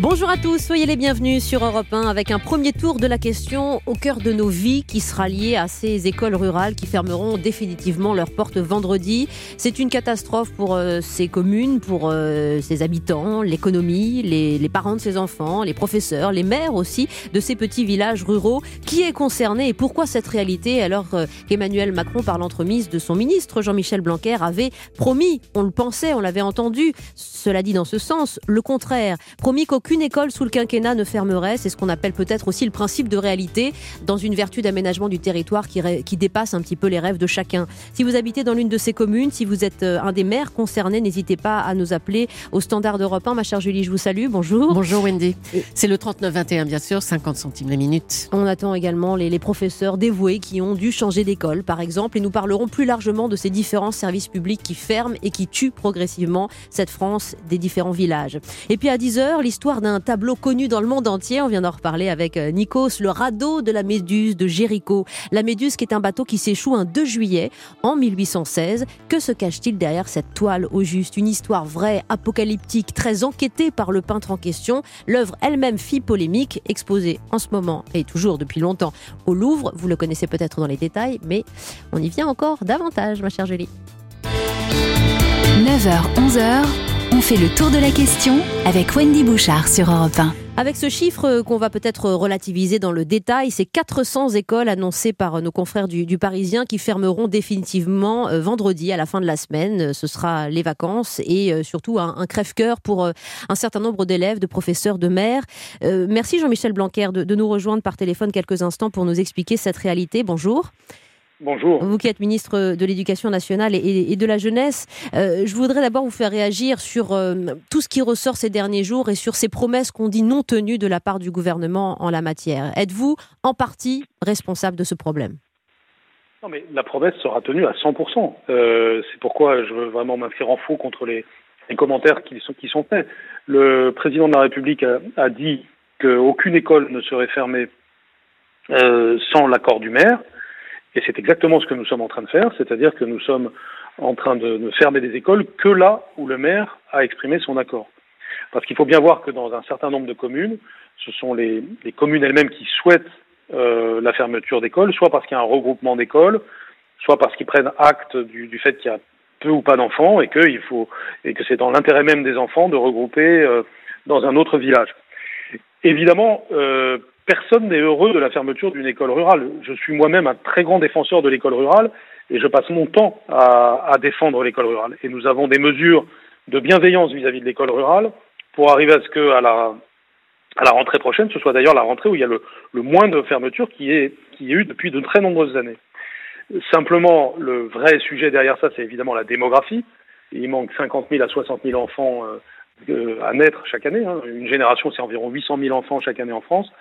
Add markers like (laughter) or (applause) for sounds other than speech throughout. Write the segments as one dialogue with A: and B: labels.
A: Bonjour à tous, soyez les bienvenus sur Europe 1 avec un premier tour de la question au cœur de nos vies qui sera lié à ces écoles rurales qui fermeront définitivement leurs portes vendredi. C'est une catastrophe pour euh, ces communes, pour euh, ces habitants, l'économie, les, parents de ces enfants, les professeurs, les maires aussi de ces petits villages ruraux. Qui est concerné et pourquoi cette réalité? Alors euh, qu'Emmanuel Macron, par l'entremise de son ministre Jean-Michel Blanquer, avait promis, on le pensait, on l'avait entendu, cela dit dans ce sens, le contraire, promis qu'aucune qu'une école sous le quinquennat ne fermerait. C'est ce qu'on appelle peut-être aussi le principe de réalité dans une vertu d'aménagement du territoire qui, qui, dépasse un petit peu les rêves de chacun. Si vous habitez dans l'une de ces communes, si vous êtes euh, un des maires concernés, n'hésitez pas à nous appeler au standard d'Europe 1. Ma chère Julie, je vous salue. Bonjour.
B: Bonjour Wendy. C'est le 39-21 bien sûr, 50 centimes la minute.
A: On attend également les, les professeurs dévoués qui ont dû changer d'école, par exemple, et nous parlerons plus largement de ces différents services publics qui ferment et qui tuent progressivement cette France des différents villages. Et puis à 10h, l'histoire d'un tableau connu dans le monde entier. On vient d'en reparler avec euh, Nikos, le radeau de la Méduse de Jéricho. La Méduse qui est un bateau qui s'échoue un 2 juillet en 1816. Que se cache-t-il derrière cette toile au juste? Une histoire vraie, apocalyptique, très enquêtée par le peintre en question. L'œuvre elle-même fit polémique, exposée en ce moment et toujours depuis longtemps au Louvre. Vous le connaissez peut-être dans les détails, mais on y vient encore davantage, ma chère Julie.
C: 9h, 11h. On fait le tour de la question avec Wendy Bouchard sur Europe 1.
A: Avec ce chiffre qu'on va peut-être relativiser dans le détail, c'est 400 écoles annoncées par nos confrères du, Parisien qui fermeront définitivement euh, vendredi à la fin de la semaine. Ce sera les vacances et euh, surtout un, crève-cœur pour euh, un certain nombre d'élèves, de professeurs, de maires. merci Jean-Michel Blanquer de nous rejoindre par téléphone quelques instants pour nous expliquer cette réalité. Bonjour.
D: Bonjour.
A: Vous qui êtes ministre de l'Éducation nationale et, de la jeunesse, euh, je voudrais d'abord vous faire réagir sur euh, tout ce qui ressort ces derniers jours et sur ces promesses qu'on dit non tenues de la part du gouvernement en la matière. Êtes-vous en partie responsable de ce problème?
D: Non, mais la promesse sera tenue à 100%. Euh, c'est pourquoi je veux vraiment m'inscrire en faux contre les, commentaires qui sont, qui sont faits. Le président de la République a, a dit qu'aucune école ne serait fermée sans l'accord du maire. Et c'est exactement ce que nous sommes en train de faire, c'est-à-dire que nous sommes en train de ne fermer des écoles que là où le maire a exprimé son accord. Parce qu'il faut bien voir que dans un certain nombre de communes, ce sont les, communes elles-mêmes qui souhaitent euh, la fermeture d'écoles, soit parce qu'il y a un regroupement d'écoles, soit parce qu'ils prennent acte du, fait qu'il y a peu ou pas d'enfants et que faut et que c'est dans l'intérêt même des enfants de regrouper euh, dans un autre village. Évidemment, euh, personne n'est heureux de la fermeture d'une école rurale. Je suis moi-même un très grand défenseur de l'école rurale et je passe mon temps à, défendre l'école rurale. Et nous avons des mesures de bienveillance vis-à-vis de l'école rurale pour arriver à ce que à la, rentrée prochaine, ce soit d'ailleurs la rentrée où il y a le, moins de fermetures qui est, qui est eu depuis de très nombreuses années. Simplement, le vrai sujet derrière ça, c'est évidemment la démographie. Il manque 50 000 à 60 000 enfants euh, à naître chaque année. Hein. Une génération, c'est environ 800 000 enfants chaque année en France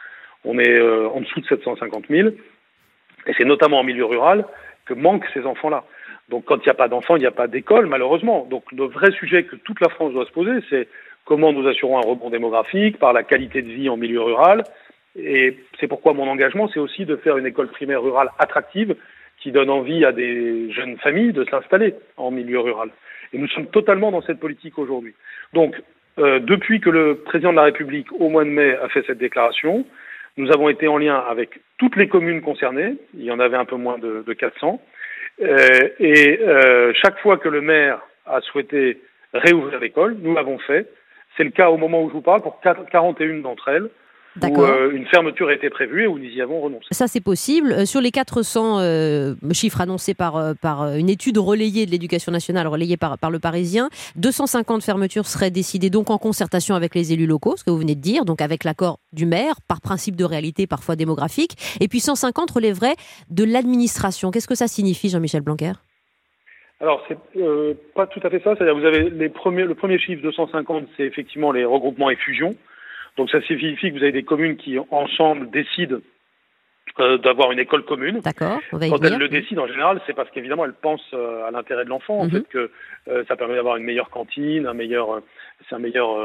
D: on est euh, en dessous de 750 000. Et c'est notamment en milieu rural que manquent ces enfants-là. Donc quand il n'y a pas d'enfants, il n'y a pas d'école, malheureusement. Donc le vrai sujet que toute la France doit se poser, c'est comment nous assurons un rebond démographique par la qualité de vie en milieu rural. Et c'est pourquoi mon engagement, c'est aussi de faire une école primaire rurale attractive qui donne envie à des jeunes familles de s'installer en milieu rural. Et nous sommes totalement dans cette politique aujourd'hui. Donc, euh, depuis que le président de la République, au mois de mai, a fait cette déclaration, nous avons été en lien avec toutes les communes concernées, il y en avait un peu moins de, 400, euh, et euh, chaque fois que le maire a souhaité réouvrir l'école, nous l'avons fait. C'est le cas au moment où je vous parle pour 41 d'entre elles où euh, une fermeture été prévue et où nous y avons renoncé.
A: Ça, c'est possible. Euh, sur les 400 euh, chiffres annoncés par, par une étude relayée de l'éducation nationale, relayée par, par le Parisien, 250 fermetures seraient décidées donc en concertation avec les élus locaux, ce que vous venez de dire, donc avec l'accord du maire, par principe de réalité parfois démographique, et puis 150 relèveraient de l'administration. Qu'est-ce que ça signifie, Jean-Michel Blanquer?
D: Alors, c'est pas tout à fait ça. C'est-à-dire, vous avez les premiers, le premier chiffre, 250, c'est effectivement les regroupements et fusions. Donc ça signifie que vous avez des communes qui ensemble décident euh, d'avoir une école commune.
A: D'accord.
D: Quand elle le décide, en général, c'est parce qu'évidemment, elle pense euh, à l'intérêt de l'enfant, en mhm. fait, que euh, ça permet d'avoir une meilleure cantine, un meilleur, c'est un meilleur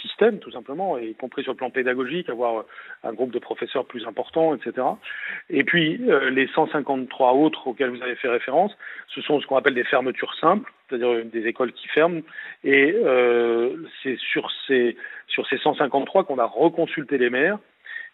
D: système, tout simplement, y compris sur le plan pédagogique, avoir un groupe de professeurs plus important, etc. Et puis, les 153 autres auxquels vous avez fait référence, ce sont ce qu'on appelle des fermetures simples, c'est-à-dire des écoles qui ferment. Et c'est sur ces, sur ces 153 qu'on a reconsulté les maires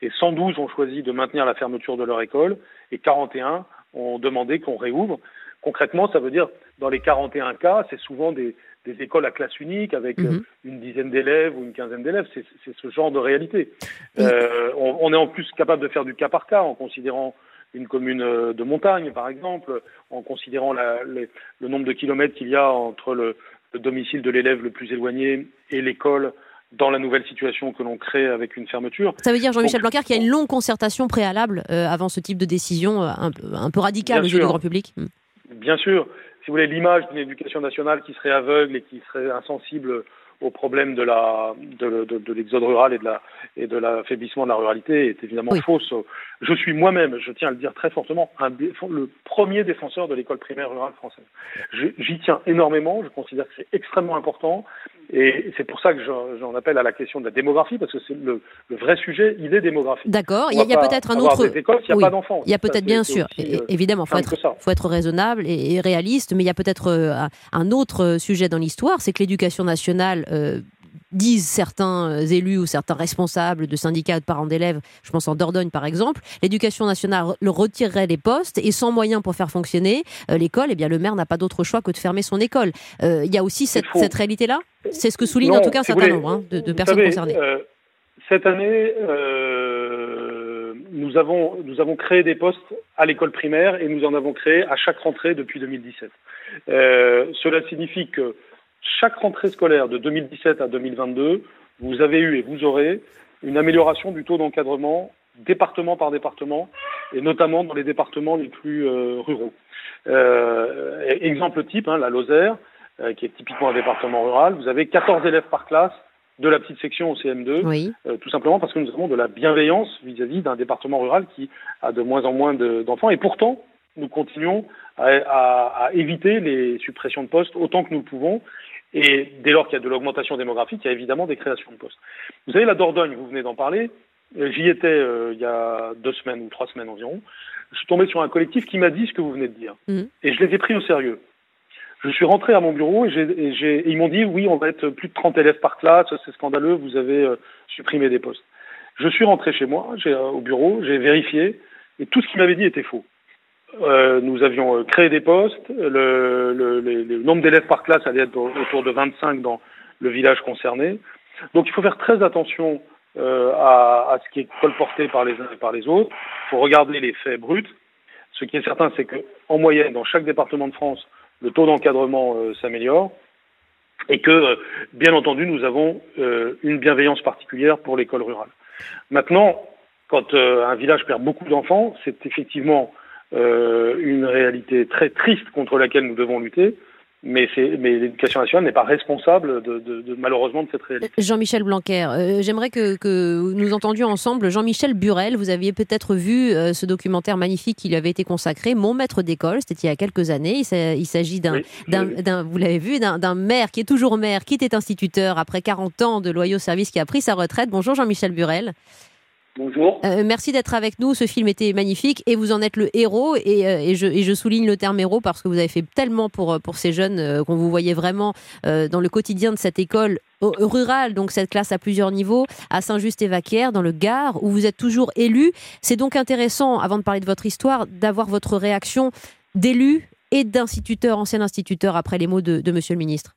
D: et 112 ont choisi de maintenir la fermeture de leur école et 41 ont demandé qu'on réouvre. Concrètement, ça veut dire, dans les 41 cas, c'est souvent des, écoles à classe unique avec mhm. euh, une dizaine d'élèves ou une quinzaine d'élèves. C'est ce genre de réalité. Euh, on, est en plus capable de faire du cas par cas en considérant une commune euh, de montagne, par exemple, en considérant le nombre de kilomètres qu'il y a entre le domicile de l'élève le plus éloigné et l'école dans la nouvelle situation que l'on crée avec une fermeture.
A: Ça veut dire, Jean-Michel Blanquer, qu'il y a une longue concertation préalable euh, avant ce type de décision euh, un, peu radicale aux yeux du grand public hmm.
D: Bien sûr. Si vous voulez, l'image d'une éducation nationale qui serait aveugle et qui serait insensible au problème de la de, de, l'exode rural et de la et de l'affaiblissement de la ruralité est évidemment fausse. Je suis moi-même, je tiens à le dire très fortement, un, le premier défenseur de l'école primaire rurale française. J'y tiens énormément. Je considère que c'est extrêmement important. Et c'est pour ça que j'en appelle à la question de la démographie, parce que c'est le, vrai sujet, il est démographique.
A: D'accord. Il y a, peut-être un autre.
D: Des écoles s'il n'y a pas d'enfants.
A: Il y a peut-être, bien sûr, euh, évidemment, faut être, faut être raisonnable et, réaliste, mais il y a peut-être euh, un autre sujet dans l'histoire, c'est que l'éducation nationale euh, disent certains euh, élus ou certains responsables de syndicats de parents d'élèves, je pense en Dordogne par exemple, l'éducation nationale le retirerait les postes et sans moyens pour faire fonctionner euh, l'école, eh bien le maire n'a pas d'autre choix que de fermer son école. Euh, il y a aussi cette, réalité-là? C'est ce que souligne en tout cas un certain nombre hein, de, personnes concernées.
D: cette année, nous, avons, nous avons créé des postes à l'école primaire et nous en avons créé à chaque rentrée depuis 2017. cela signifie que chaque rentrée scolaire de 2017 à 2022, vous avez eu et vous aurez une amélioration du taux d'encadrement département par département, et notamment dans les départements les plus euh, ruraux. Euh, exemple type, hein, la Lozère, euh, qui est typiquement un département rural, vous avez 14 élèves par classe de la petite section au CM2, tout simplement parce que nous avons de la bienveillance vis-à-vis d'un département rural qui a de moins en moins d'enfants, et pourtant, nous continuons à, à, éviter les suppressions de postes autant que nous le pouvons, et dès lors qu'il y a de l'augmentation démographique, il y a évidemment des créations de postes. Vous avez la Dordogne, vous venez d'en parler. Euh, j'y étais euh, il y a deux semaines ou trois semaines environ. Je suis tombé sur un collectif qui m'a dit ce que vous venez de dire. Mmh. Et je les ai pris au sérieux. Je suis rentré à mon bureau et, et, ils m'ont dit oui, on va être plus de 30 élèves par classe, c'est scandaleux, vous avez euh, supprimé des postes. Je suis rentré chez moi, au bureau, j'ai vérifié et tout ce qu'ils m'avaient dit était faux. Euh, nous avions euh, créé des postes. Le, le, le, nombre d'élèves par classe allait être autour de 25 dans le village concerné. Donc il faut faire très attention euh, à, à, ce qui est colporté par les uns et par les autres. Il faut regarder les faits bruts. Ce qui est certain, c'est qu'en moyenne, dans chaque département de France, le taux d'encadrement euh, s'améliore et que, bien entendu, nous avons une bienveillance particulière pour l'école rurale. Maintenant, quand un village perd beaucoup d'enfants, c'est effectivement euh, une réalité très triste contre laquelle nous devons lutter. Mais, mais l'éducation nationale n'est pas responsable de, de, de, malheureusement de cette réalité.
A: Jean-Michel Blanquer, euh, j'aimerais que, que, nous entendions ensemble Jean-Michel Burel. Vous aviez peut-être vu euh, ce documentaire magnifique qui lui avait été consacré, Mon maître d'école. C'était il y a quelques années. Il s'agit d'un, d'un, vous l'avez vu, d'un maire qui est toujours maire, qui était instituteur après 40 ans de loyaux services, qui a pris sa retraite. Bonjour Jean-Michel Burel.
D: Bonjour.
A: Euh, merci d'être avec nous. Ce film était magnifique et vous en êtes le héros. Et, euh, je, souligne le terme héros parce que vous avez fait tellement pour, euh, ces jeunes qu'on vous voyait vraiment dans le quotidien de cette école rurale, donc cette classe à plusieurs niveaux, à Saint-Just-et-Vaquière, dans le Gard, où vous êtes toujours élu. C'est donc intéressant, avant de parler de votre histoire, d'avoir votre réaction d'élu et d'instituteur, ancien instituteur, après les mots de, de Monsieur le ministre.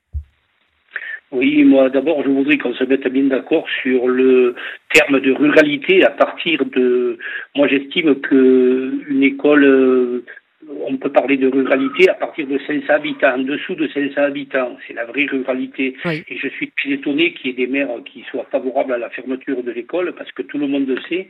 E: Oui, moi d'abord je voudrais qu'on se mette bien d'accord sur le terme de ruralité à partir de moi j'estime que une école euh, on peut parler de ruralité à partir de 500 habitants, en dessous de 500 habitants. C'est la vraie ruralité. Et je suis très étonné qu'il y ait des maires qui soient favorables à la fermeture de l'école, parce que tout le monde sait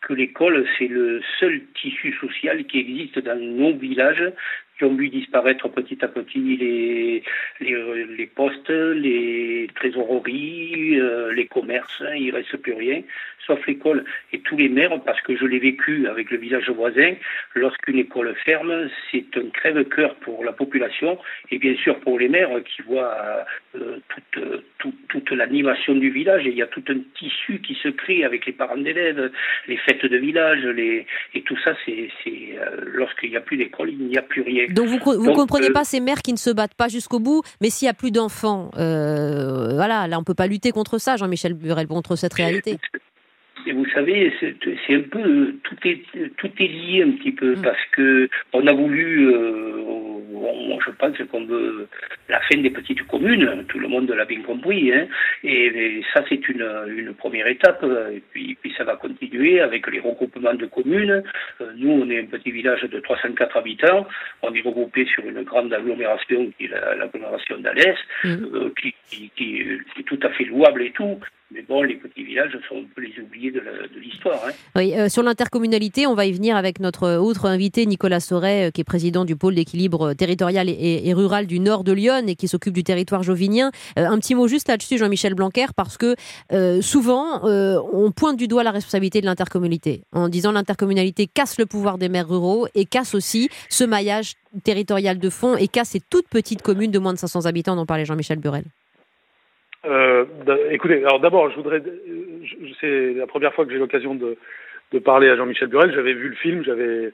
E: que l'école, c'est le seul tissu social qui existe dans nos villages qui ont vu disparaître petit à petit les, les, les postes, les trésoreries, euh, les commerces, hein, il reste plus rien, sauf l'école. Et tous les maires, parce que je l'ai vécu avec le village voisin, lorsqu'une école ferme, c'est un crève-cœur pour la population et bien sûr pour les maires qui voient euh, toute, toute, toute l'animation du village. Et il y a tout un tissu qui se crée avec les parents d'élèves, les fêtes de village, les... et tout ça, c'est euh, lorsqu'il n'y a plus d'école, il n'y a plus rien.
A: Donc vous ne comprenez euh, pas ces mères qui ne se battent pas jusqu'au bout, mais s'il n'y a plus d'enfants, voilà, là on ne peut pas lutter contre ça, Jean-Michel Burel, contre cette réalité.
E: Et vous savez, c'est un peu tout est tout est lié un petit peu mm. parce que on a voulu, euh, je pense qu'on veut la fin des petites communes, tout le monde l'a bien compris, hein, et, ça c'est une, une première étape, et puis, puis ça va continuer avec les regroupements de communes. Euh, nous, on est un petit village de 304 habitants, on est regroupé sur une grande agglomération qui est l'agglomération d'Alès, mm. euh, qui, qui, qui, est tout à fait louable et tout, mais bon, les petits villages sont un peu les oubliés de l'histoire. Hein.
A: Oui, euh, sur l'intercommunalité, on va y venir avec notre autre invité, Nicolas Sauret, euh, qui est président du pôle d'équilibre territorial et, rural du nord de Lyon et qui s'occupe du territoire jovinien. Euh, un petit mot juste là-dessus, Jean-Michel Blanquer, parce que souvent, on pointe du doigt la responsabilité de l'intercommunalité, en disant l'intercommunalité casse le pouvoir des maires ruraux et casse aussi ce maillage territorial de fond et casse ces toutes petites communes de moins de 500 habitants dont parlait Jean-Michel Burel.
D: Euh, écoutez, alors d'abord, je voudrais, c'est la première fois que j'ai l'occasion de, de, parler à Jean-Michel Burel. J'avais vu le film, j'avais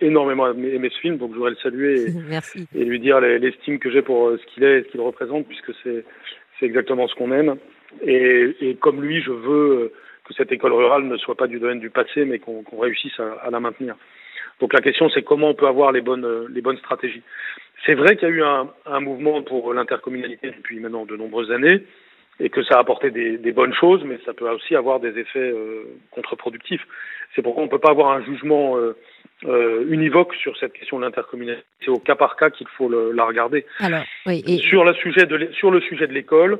D: énormément aimé ce film, donc je voudrais le saluer et, (laughs) et lui dire l'estime que j'ai pour euh, ce qu'il est et ce qu'il représente, puisque c'est c'est exactement ce qu'on aime. Et, et, comme lui, je veux euh, que cette école rurale ne soit pas du domaine du passé, mais qu'on réussisse à, à, la maintenir. Donc la question, c'est comment on peut avoir les bonnes les bonnes stratégies. C'est vrai qu'il y a eu un, un mouvement pour l'intercommunalité depuis maintenant de nombreuses années et que ça a apporté des, des bonnes choses, mais ça peut aussi avoir des effets euh, contre-productifs. C'est pourquoi on ne peut pas avoir un jugement euh, euh, univoque sur cette question de l'intercommunalité. C'est au cas par cas qu'il faut le, la regarder.
A: Alors, oui, et...
D: sur, le sujet de sur le sujet de l'école,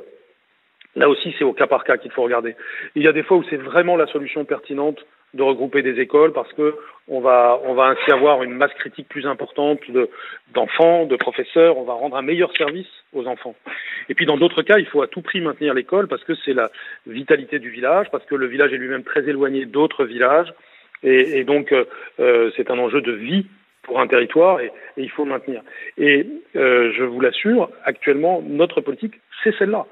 D: là aussi c'est au cas par cas qu'il faut regarder. Il y a des fois où c'est vraiment la solution pertinente de regrouper des écoles parce que on va, on va ainsi avoir une masse critique plus importante d'enfants, de, professeurs, on va rendre un meilleur service aux enfants. Et puis dans d'autres cas, il faut à tout prix maintenir l'école parce que c'est la vitalité du village, parce que le village est lui-même très éloigné d'autres villages, et, et donc euh, c'est un enjeu de vie pour un territoire et, et il faut le maintenir. Et euh, je vous l'assure, actuellement, notre politique, c'est celle-là.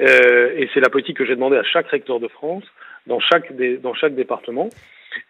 D: Euh, et c'est la politique que j'ai demandé à chaque recteur de France, dans chaque, des, dans chaque département.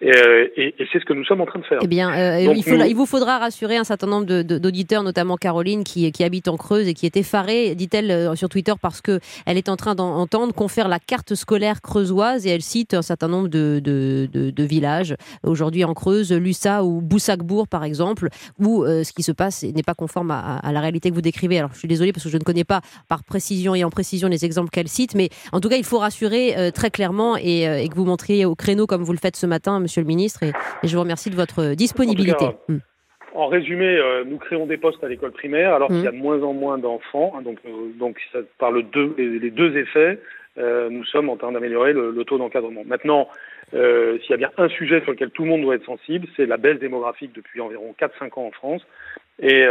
D: Euh, et, et, c'est ce que nous sommes en train de faire.
A: Eh bien, euh, il, faut, il, vous faudra rassurer un certain nombre d'auditeurs, notamment Caroline, qui, qui, habite en Creuse et qui est effarée, dit-elle euh, sur Twitter, parce que elle est en train d'entendre qu'on fait la carte scolaire creusoise et elle cite un certain nombre de, de, de villages aujourd'hui en Creuse, Lussa ou Boussacbourg par exemple, où ce qui se passe n'est pas conforme à, à, la réalité que vous décrivez. Alors je suis désolée parce que je ne connais pas par précision et en précision les exemples qu'elle cite, mais en tout cas il faut rassurer très clairement et, et que vous montriez au créneau comme vous le faites ce matin Monsieur le Ministre, et, je vous remercie de votre disponibilité.
D: En, hmm. résumé, euh, nous créons des postes à l'école primaire, alors qu'il y a hmm. de moins en moins d'enfants. Hein, donc, euh, donc, ça, par les, deux effets, euh, nous sommes en train d'améliorer le, taux d'encadrement. Maintenant, s'il y a bien un sujet sur lequel tout le monde doit être sensible, c'est la baisse démographique depuis environ 4-5 ans en France. Et,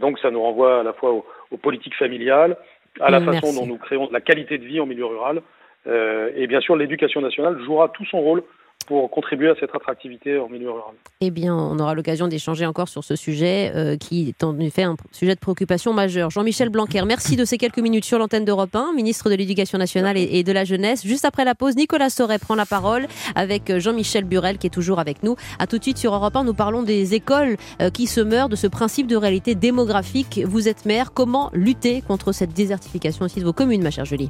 D: donc, ça nous renvoie à la fois aux, politiques familiales, à la façon dont nous créons de la qualité de vie en milieu rural. et bien sûr, l'éducation nationale jouera tout son rôle pour contribuer à cette attractivité en milieu rural.
A: Eh bien, on aura l'occasion d'échanger encore sur ce sujet euh, qui est en effet un sujet de préoccupation majeur. Jean-Michel Blanquer, merci de ces quelques minutes sur l'antenne d'Europe 1, ministre de l'Éducation nationale et, de la jeunesse. Juste après la pause, Nicolas Sauret prend la parole avec euh, Jean-Michel Burel qui est toujours avec nous. À tout de suite sur Europe 1, nous parlons des écoles euh, qui se meurent de ce principe de réalité démographique. Vous êtes maire, comment lutter contre cette désertification? Aussi de vos communes, ma chère Julie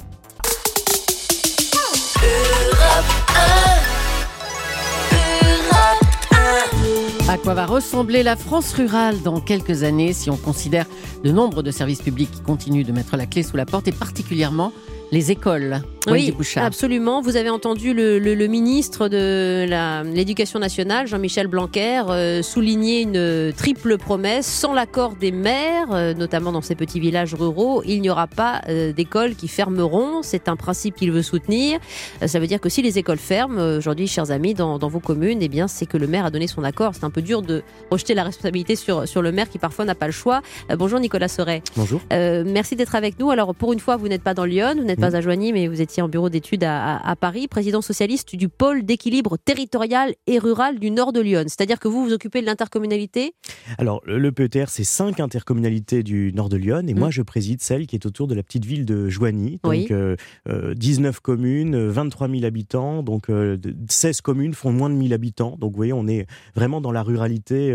A: À quoi va ressembler la France rurale dans quelques années si on considère le nombre de services publics qui continuent de mettre la clé sous la porte et particulièrement
B: les écoles.
A: Oui, absolument. Vous avez entendu le, ministre de l'Éducation nationale, Jean-Michel Blanquer, euh, souligner une triple promesse. Sans l'accord des maires, euh, notamment dans ces petits villages ruraux, il n'y aura pas euh, d'écoles qui fermeront. C'est un principe qu'il veut soutenir. ça veut dire que si les écoles ferment, aujourd'hui, chers amis, dans, vos communes, eh bien, c'est que le maire a donné son accord. C'est un peu dur de rejeter la responsabilité sur, sur le maire qui parfois n'a pas le choix. bonjour Nicolas Soret.
F: Bonjour.
A: merci d'être avec nous. Alors, pour une fois, vous n'êtes pas dans Lyon, vous n'êtes pas mm. à Joigny, mais vous étiez en bureau d'études à, Paris, président socialiste du pôle d'équilibre territorial et rural du nord de Lyon. C'est-à-dire que vous vous occupez de l'intercommunalité?
F: Alors, le PETR, c'est cinq intercommunalités du nord de Lyon, et moi, mm. je préside celle qui est autour de la petite ville de Joigny. Donc, 19 euh, euh, communes, 23 000 habitants, donc 16 euh, communes font moins de 1000 habitants. Donc, vous voyez, on est vraiment dans la ruralité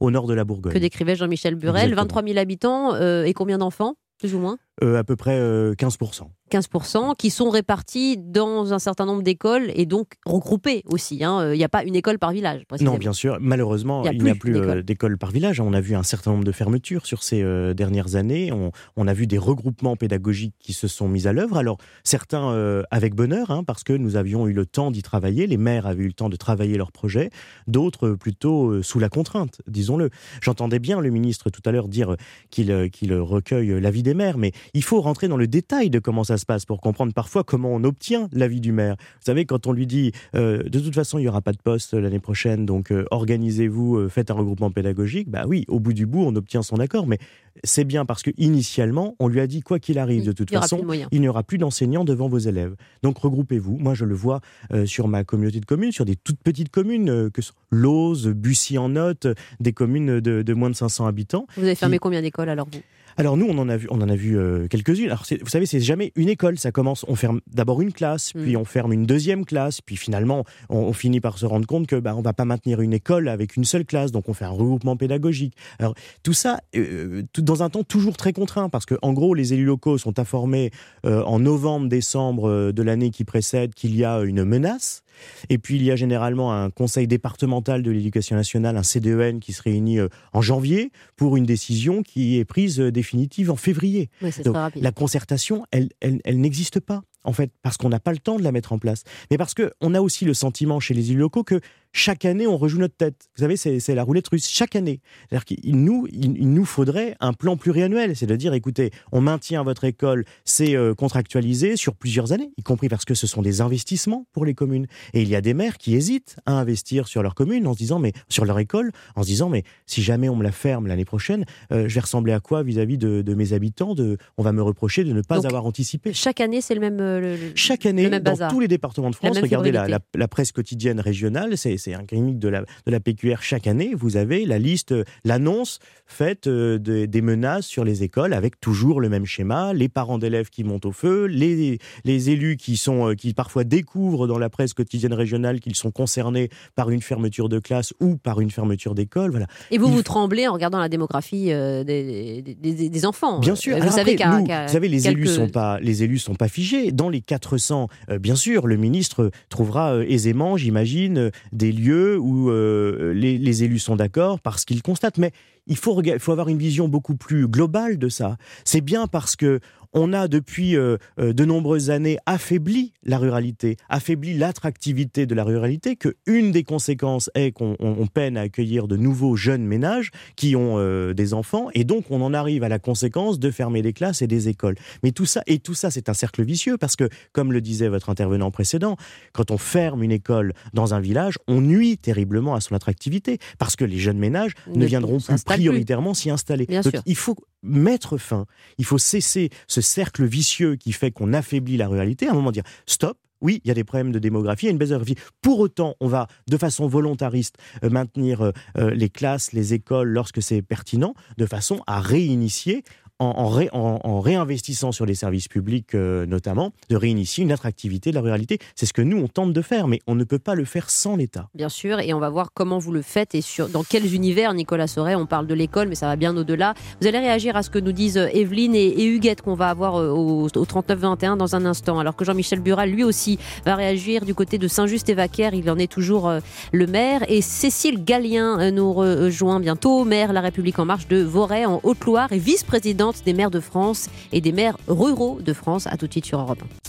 F: au nord de la Bourgogne.
A: Que décrivait Jean-Michel Burel, 23 000 habitants et combien d'enfants, plus ou moins?
F: À peu près 15%.
A: 15%, qui sont répartis dans un certain nombre d'écoles et donc regroupés aussi. Hein. Il n'y a pas une école par village.
F: Non, bien sûr. Malheureusement, il n'y a plus, euh, d'école par village. On a vu un certain nombre de fermetures sur ces euh, dernières années. On, a vu des regroupements pédagogiques qui se sont mis à l'œuvre. Alors, certains euh, avec bonheur, hein, parce que nous avions eu le temps d'y travailler. Les maires avaient eu le temps de travailler leurs projets. D'autres plutôt sous la contrainte, disons-le. J'entendais bien le ministre tout à l'heure dire qu'il qu'il recueille l'avis des maires, mais il faut rentrer dans le détail de comment ça se passe pour comprendre parfois comment on obtient l'avis du maire. Vous savez, quand on lui dit euh, de toute façon il n'y aura pas de poste l'année prochaine, donc euh, organisez-vous, euh, faites un regroupement pédagogique, bah oui, au bout du bout on obtient son accord, mais c'est bien parce que initialement on lui a dit quoi qu'il arrive, de toute façon, il n'y aura plus d'enseignants devant vos élèves. Donc regroupez-vous. Moi je le vois sur ma communauté de communes, sur des toutes petites communes que sont Lose, Bussy en Note, des communes de, moins de 500 habitants.
A: Vous avez fermé combien d'écoles alors vous?
F: Alors nous, on en a vu, on en a vu euh, quelques-unes. Alors vous savez, c'est jamais une école. Ça commence, on ferme d'abord une classe, mm. puis on ferme une deuxième classe, puis finalement, on, finit par se rendre compte que bah, on va pas maintenir une école avec une seule classe, donc on fait un regroupement pédagogique. Alors tout ça, euh, tout, dans un temps toujours très contraint, parce que en gros, les élus locaux sont informés euh, en novembre, décembre de l'année qui précède qu'il y a une menace. Et puis il y a généralement un conseil départemental de l'éducation nationale, un CDEN, qui se réunit euh, en janvier pour une décision qui est prise euh, définitive en février.
A: Donc,
F: la concertation, elle, elle, elle n'existe pas en fait, parce qu'on n'a pas le temps de la mettre en place, mais parce qu'on a aussi le sentiment chez les élus locaux que chaque année, on rejoue notre tête. Vous savez, c'est la roulette russe, chaque année. C'est-à-dire qu'il nous, il, nous faudrait un plan pluriannuel, c'est de dire, écoutez, on maintient votre école, c'est euh, contractualisé sur plusieurs années, y compris parce que ce sont des investissements pour les communes. Et il y a des maires qui hésitent à investir sur leur commune en se disant, mais sur leur école, en se disant, mais si jamais on me la ferme l'année prochaine, euh, je vais ressembler à quoi vis-à-vis de, mes habitants de, On va me reprocher de ne pas avoir anticipé.
A: Chaque année, c'est le même
F: chaque année, dans tous les départements de France, regardez la, presse quotidienne régionale, c'est un clinique de la, de la PQR chaque année, vous avez la liste, l'annonce faite euh, des menaces sur les écoles avec toujours le même schéma, les parents d'élèves qui montent au feu, les, les élus qui, sont, euh, qui parfois découvrent dans la presse quotidienne régionale qu'ils sont concernés par une fermeture de classe ou par une fermeture d'école. Voilà.
A: Et vous, vous tremblez en regardant la démographie euh, des, des, enfants.
F: Bien sûr. Vous, savez vous savez, les élus sont pas les élus sont pas figés. Dans les 400, euh, bien sûr, le ministre trouvera aisément, j'imagine, euh, des lieux où les, élus sont d'accord parce qu'ils constatent. Mais il faut, il faut avoir une vision beaucoup plus globale de ça. C'est bien parce que on a depuis euh, euh, de nombreuses années affaibli la ruralité, affaibli l'attractivité de la ruralité, que une des conséquences est qu'on peine à accueillir de nouveaux jeunes ménages qui ont euh, des enfants, et donc on en arrive à la conséquence de fermer des classes et des écoles. Mais tout ça, et tout ça, c'est un cercle vicieux, parce que, comme le disait votre intervenant précédent, quand on ferme une école dans un village, on nuit terriblement à son attractivité, parce que les jeunes ménages ne, viendront plus prioritairement s'y installer.
A: donc,
F: il faut mettre fin, il faut cesser ce cercle vicieux qui fait qu'on affaiblit la ruralité, à un moment dire stop, oui, il y a des problèmes de démographie, il y a une baisse de démographie. Pour autant, on va de façon volontariste euh, maintenir euh, euh, les classes, les écoles lorsque c'est pertinent, de façon à réinitier en, réinvestissant sur les services publics euh, notamment, de réinitier une attractivité de la ruralité. C'est ce que nous, on tente de faire, mais on ne peut pas le faire sans l'État.
A: Bien sûr, et on va voir comment vous le faites et sur, dans quels univers, Nicolas Soret, on parle de l'école, mais ça va bien au-delà. Vous allez réagir à ce que nous disent euh, Evelyne et, Huguette qu'on va avoir euh, au, 39-21 dans un instant, alors que Jean-Michel Bural, lui aussi, va réagir du côté de Saint-Just et Vaquer, il en est toujours le maire, et Cécile Gallien nous rejoint bientôt, maire La République En Marche de Voray en Haute-Loire et vice-présidente des maires de France et des maires ruraux de France. À tout de suite sur Europe
B: 1.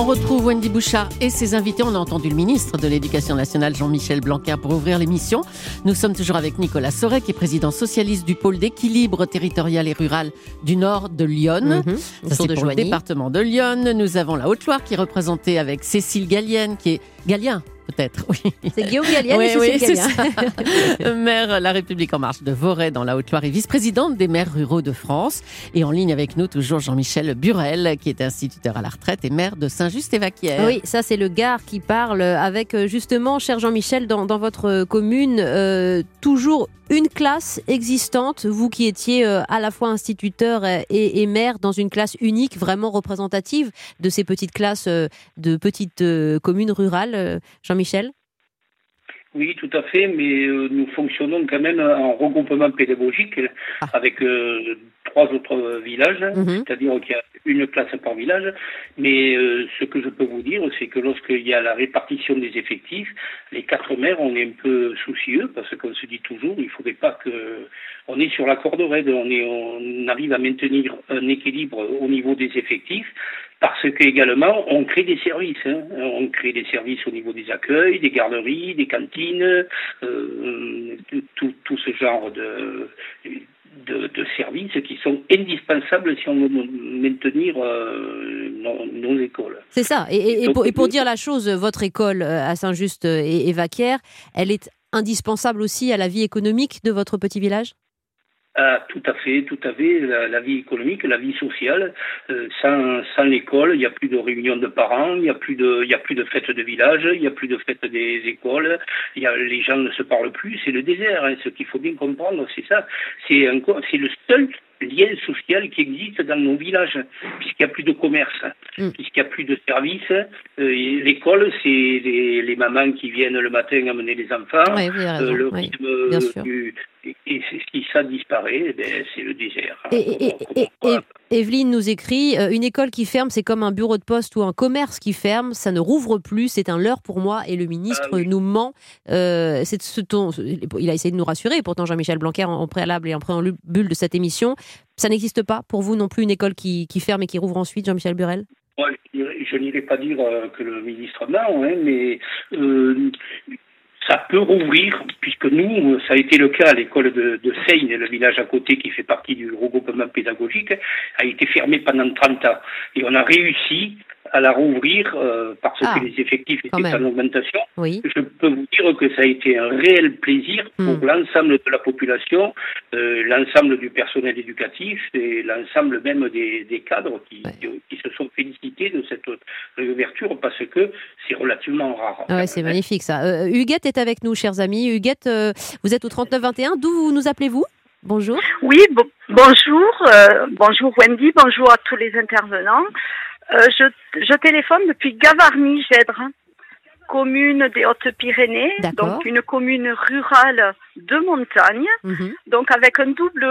B: On retrouve Wendy Bouchard et ses invités. On a entendu le ministre de l'Éducation nationale, Jean-Michel Blanquer, pour ouvrir l'émission. Nous sommes toujours avec Nicolas Soret, qui est président socialiste du pôle d'équilibre territorial et rural du nord de Lyon. Mhm. C'est pour le département de Lyon. Nous avons la Haute-Loire qui est représentée avec Cécile Gallienne, qui est Gallien, peut-être. Oui.
A: C'est Guillaume Gallienne oui,
B: oui, c'est ça. (laughs) maire La République en marche de Voray dans la Haute-Loire et vice-présidente des maires ruraux de France. Et en ligne avec nous toujours Jean-Michel Burel, qui est instituteur à la retraite et maire de Saint-Just-et-Vaquière.
A: Oui, ça c'est le Gard qui parle avec euh, justement, cher Jean-Michel, dans, votre commune, euh, toujours une classe existante, vous qui étiez euh, à la fois instituteur et, maire dans une classe unique, vraiment représentative de ces petites classes de petites communes rurales. Jean-Michel
E: oui, tout à fait, mais nous fonctionnons quand même en regroupement pédagogique ah. avec trois autres villages, mhm. c'est-à-dire qu'il y a une classe par village. Mais euh, ce que je peux vous dire, c'est que lorsqu'il y a la répartition des effectifs, les quatre maires, on est un peu soucieux parce qu'on se dit toujours, il ne faudrait pas que on est sur la corde raide, on, est, on arrive à maintenir un équilibre au niveau des effectifs parce qu'également, on crée des services. Hein. On crée des services au niveau des accueils, des garderies, des cantines, euh, tout, tout, ce genre de, de, services qui sont indispensables si on veut maintenir euh, nos, écoles.
A: C'est ça. Et, pour, dire la chose, votre école euh, à Saint-Just et, et Vaquière, elle est indispensable aussi à la vie économique de votre petit village?
E: Ah, tout à fait, tout à fait. La, vie économique, la vie sociale, euh, sans, sans l'école, il n'y a plus de réunions de parents, il n'y a plus de, il y a plus de fêtes de village, il n'y a plus de fêtes des écoles. Il y a, les gens ne se parlent plus. C'est le désert. Hein, ce qu'il faut bien comprendre, c'est ça. C'est c'est le seul lien social qui existe dans nos villages, puisqu'il n'y a plus de commerce, mm. puisqu'il n'y a plus de services. Euh, l'école, c'est les, les, mamans qui viennent le matin amener les enfants.
A: Euh, le rythme
E: du, et si ça disparaît, eh c'est le désert.
A: Et, Evelyne nous écrit euh, Une école qui ferme, c'est comme un bureau de poste ou un commerce qui ferme, ça ne rouvre plus, c'est un leurre pour moi et le ministre ah nous ment. Euh, c'est ce ton, il a essayé de nous rassurer, pourtant Jean-Michel Blanquer, en, préalable et en préambule de cette émission, ça n'existe pas pour vous non plus une école qui, ferme et qui rouvre ensuite, Jean-Michel Burel?
E: Je n'irai pas dire euh, que le ministre ment, hein, mais ça peut rouvrir, puisque nous, ça a été le cas à l'école de, de le village à côté qui fait partie du regroupement pédagogique, a été fermé pendant 30 ans. Et on a réussi à la rouvrir euh, parce que ah, les effectifs étaient en augmentation. Je peux vous dire que ça a été un réel plaisir pour hmm. l'ensemble de la population, euh, l'ensemble du personnel éducatif et l'ensemble même des, des cadres qui, qui, se sont félicités de cette réouverture parce que c'est relativement rare.
A: Ah ouais, c'est magnifique ça. Euh, Huguette est avec nous, chers amis. Huguette, euh, vous êtes au 3921. D'où nous appelez-vous Bonjour.
G: Oui, bonjour. bonjour Wendy, bonjour à tous les intervenants. Euh, je, je, téléphone depuis Gavarnie-Gèdre, commune des Hautes-Pyrénées, donc une commune rurale de montagne, mhm. donc avec un double,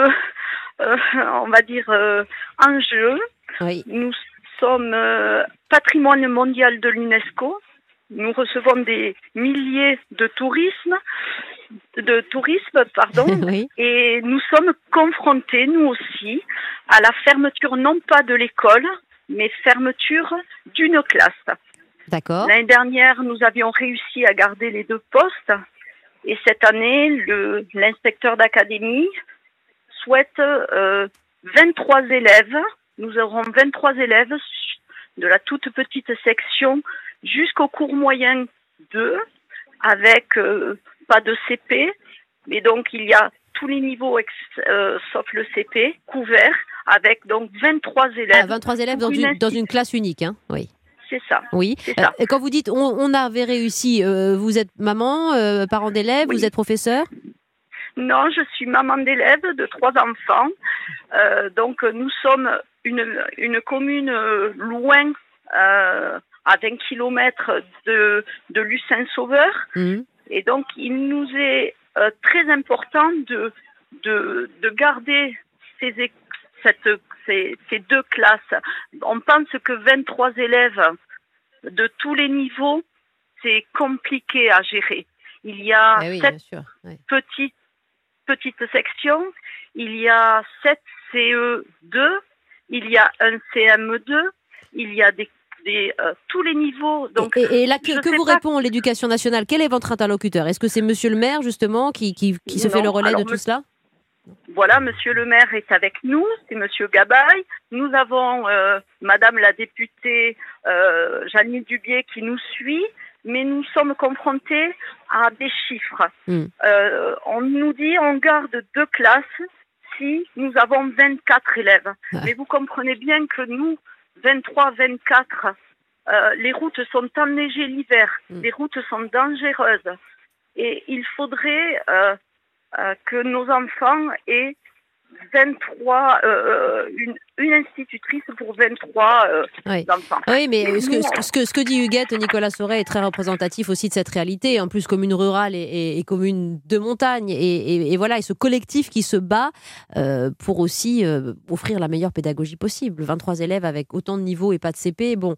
G: euh, (laughs) on va dire, euh, enjeu. Nous sommes patrimoine mondial de l'UNESCO. Nous recevons des milliers de tourisme, de tourisme, pardon, (laughs) et nous sommes confrontés, nous aussi, à la fermeture non pas de l'école, mais fermeture d'une classe.
A: D'accord.
G: L'année dernière, nous avions réussi à garder les deux postes. Et cette année, l'inspecteur d'académie souhaite euh, 23 élèves. Nous aurons 23 élèves de la toute petite section jusqu'au cours moyen 2, avec euh, pas de CP. Mais donc, il y a tous les niveaux, euh, sauf le CP, couverts avec donc 23 élèves.
A: 23 ah, élèves dans une, dans une, classe unique, hein oui.
G: C'est ça.
A: Oui. Ça. Euh, quand vous dites on, avait réussi, euh, vous êtes maman, euh, parent d'élèves, vous êtes professeur?
G: Non, je suis maman d'élèves de trois enfants. donc nous sommes une, une commune loin, à 20 km de, de Lucin-Sauveur. Mmh. Et donc il nous est très important de, de, de garder ces, ces, deux classes. On pense que 23 élèves de tous les niveaux, c'est compliqué à gérer. Il y a eh sept petits petites sections, il y a 7 CE2, il y a un CM2, il y a des euh, tous les niveaux. Donc,
A: et, là, que, vous répond l'éducation nationale? Quel est votre interlocuteur? Est-ce que c'est Monsieur le maire, justement, qui, qui, se fait le relais de tout cela?
G: Voilà, Monsieur le maire est avec nous, c'est Monsieur Gabaye. Nous avons euh, Madame la députée euh, Janine Dubier qui nous suit, mais nous sommes confrontés à des chiffres. Hmm. Euh, on nous dit on garde deux classes si nous avons 24 élèves. Mais vous comprenez bien que nous, 23, 24, euh, les routes sont enneigées l'hiver, hmm. les routes sont dangereuses. Et il faudrait que nos enfants aient 23, euh, une, une, institutrice pour 23 euh, enfants.
A: Oui, mais ce que, ce, que, ce que dit Huguette, Nicolas Sauret, est très représentatif aussi de cette réalité. En plus, commune rurale et, et, commune de montagne. Et, et, voilà, et ce collectif qui se bat euh, pour aussi offrir la meilleure pédagogie possible. 23 élèves avec autant de niveaux et pas de CP, bon,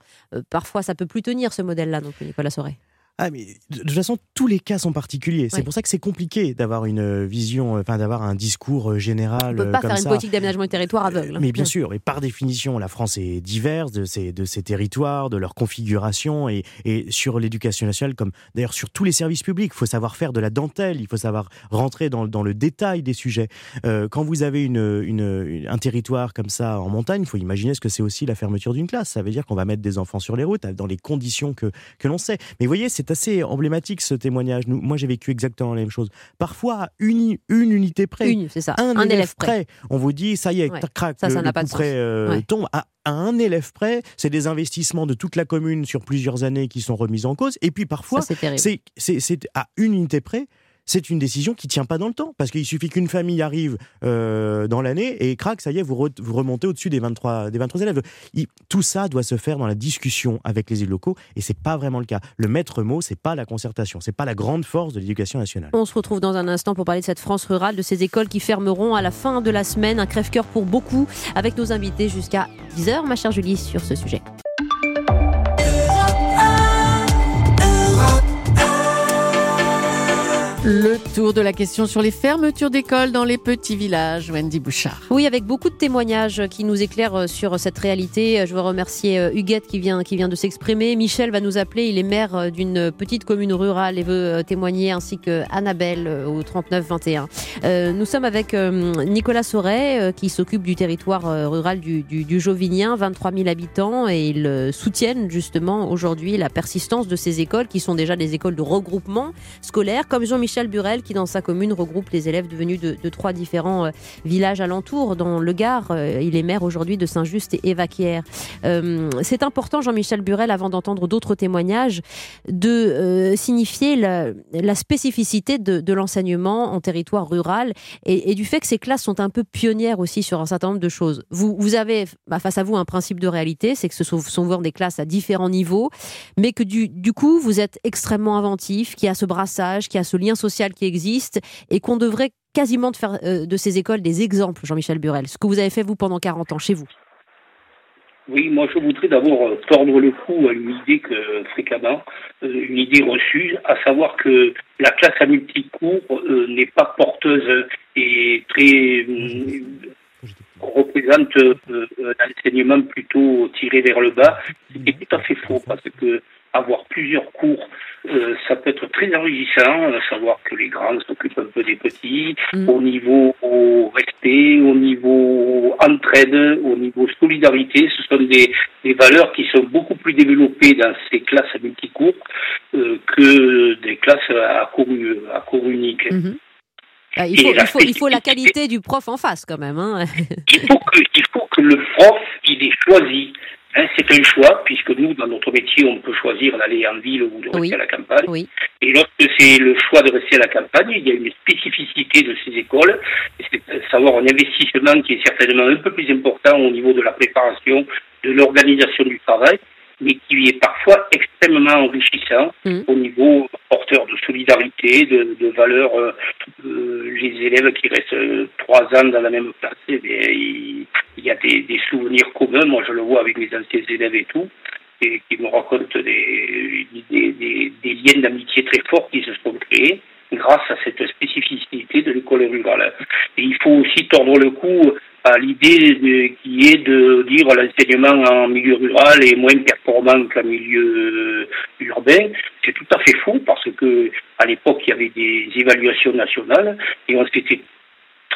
A: parfois ça peut plus tenir ce modèle-là, donc Nicolas Sauret.
F: Ah, mais de toute façon, tous les cas sont particuliers. C'est pour ça que c'est compliqué d'avoir une vision, enfin d'avoir un discours euh, général.
A: On peut pas faire
F: une
A: politique d'aménagement du territoire aveugle.
F: Mais bien sûr, et par définition, la France est diverse de ses, de ses territoires, de leur configuration, et, et sur l'éducation nationale, comme d'ailleurs sur tous les services publics, il faut savoir faire de la dentelle, il faut savoir rentrer dans, dans le détail des sujets. Euh, quand vous avez une, une, un territoire comme ça en montagne, il faut imaginer ce que c'est aussi la fermeture d'une classe. Ça veut dire qu'on va mettre des enfants sur les routes dans les conditions que, que l'on sait. Mais vous voyez, c'est assez emblématique ce témoignage. moi, j'ai vécu exactement la même chose. Parfois, une, une unité près.
A: c'est ça.
F: Un, élève, près. On vous dit, ça y est, crac, ça, ça le, pas près euh, tombe. À, un élève près, c'est des investissements de toute la commune sur plusieurs années qui sont remis en cause. Et puis parfois, c'est à une unité près, c'est une décision qui tient pas dans le temps. Parce qu'il suffit qu'une famille arrive euh, dans l'année et crac, ça y est, vous, remontez au-dessus des 23, des 23 élèves. tout ça doit se faire dans la discussion avec les élus locaux et c'est pas vraiment le cas. Le maître mot, c'est pas la concertation, c'est pas la grande force de l'éducation nationale.
A: On se retrouve dans un instant pour parler de cette France rurale, de ces écoles qui fermeront à la fin de la semaine. Un crève-cœur pour beaucoup avec nos invités jusqu'à 10h, ma chère Julie, sur ce sujet.
B: Le tour de la question sur les fermetures d'écoles dans les petits villages, Wendy Bouchard.
A: Oui, avec beaucoup de témoignages qui nous éclairent euh, sur cette réalité. Je veux remercier euh, Huguette qui vient, qui vient de s'exprimer. Michel va nous appeler. Il est maire euh, d'une petite commune rurale et veut témoigner, ainsi que Annabelle au 39-21. nous sommes avec Nicolas Sauret qui s'occupe du territoire rural du, du, du, Jovinien, 23 000 habitants, et ils soutiennent justement aujourd'hui la persistance de ces écoles qui sont déjà des écoles de regroupement scolaire, comme Jean-Michel Michel Burel qui, dans sa commune, regroupe les élèves devenus de, trois différents euh, villages alentours. Dans le Gard, euh, il est maire aujourd'hui de Saint-Just et Évaquière. Euh, c'est important, Jean-Michel Burel, avant d'entendre d'autres témoignages, de signifier la, spécificité de, l'enseignement en territoire rural et, du fait que ces classes sont un peu pionnières aussi sur un certain nombre de choses. Vous, avez bah, face à vous un principe de réalité, c'est que ce sont souvent des classes à différents niveaux, mais que du coup, vous êtes extrêmement inventif, qui a ce brassage, qui a ce lien social qui existe et qu'on devrait quasiment de faire euh, de ces écoles des exemples, Jean-Michel Burel. Ce que vous avez fait, vous, pendant 40 ans chez vous.
E: Oui, moi je voudrais d'abord euh, tordre le cou à une idée que fréquemment, euh, une idée reçue, à savoir que la classe à multicours n'est pas porteuse et très représente un enseignement plutôt tiré vers le bas. C'est tout à fait faux parce que avoir plusieurs cours, euh, ça peut être très enrichissant, à savoir que les grands s'occupent un peu des petits, mm. au niveau au respect, au niveau entraide, au niveau solidarité. Ce sont des, des, valeurs qui sont beaucoup plus développées dans ces classes à multicours euh, que des classes à cours, à cours unique.
A: Mm-hmm. Ah, il, faut, il, faut, il, faut, la qualité du prof en face quand même. Hein.
E: il, faut que, il faut que le prof il ait choisi Hein, c'est un choix, puisque nous, dans notre métier, on peut choisir d'aller en ville ou de rester à la campagne. Et lorsque c'est le choix de rester à la campagne, il y a une spécificité de ces écoles, c'est savoir un investissement qui est certainement un peu plus important au niveau de la préparation, de l'organisation du travail, mais qui est parfois extrêmement enrichissant mm. au niveau porteur de solidarité, de, de valeurs. Euh, euh, les élèves qui restent euh, trois ans dans la même classe, eh il, y a des, des, souvenirs communs. Moi, je le vois avec mes anciens élèves et tout, et qui me racontent des, des, des, des liens d'amitié très forts qui se sont créés. grâce à cette spécificité de l'école rurale. Et il faut aussi tordre le cou à l'idée qui est de dire l'enseignement en milieu rural est moins performant qu'en milieu urbain. C'est tout à fait faux parce que à l'époque il y avait des évaluations nationales et on s'était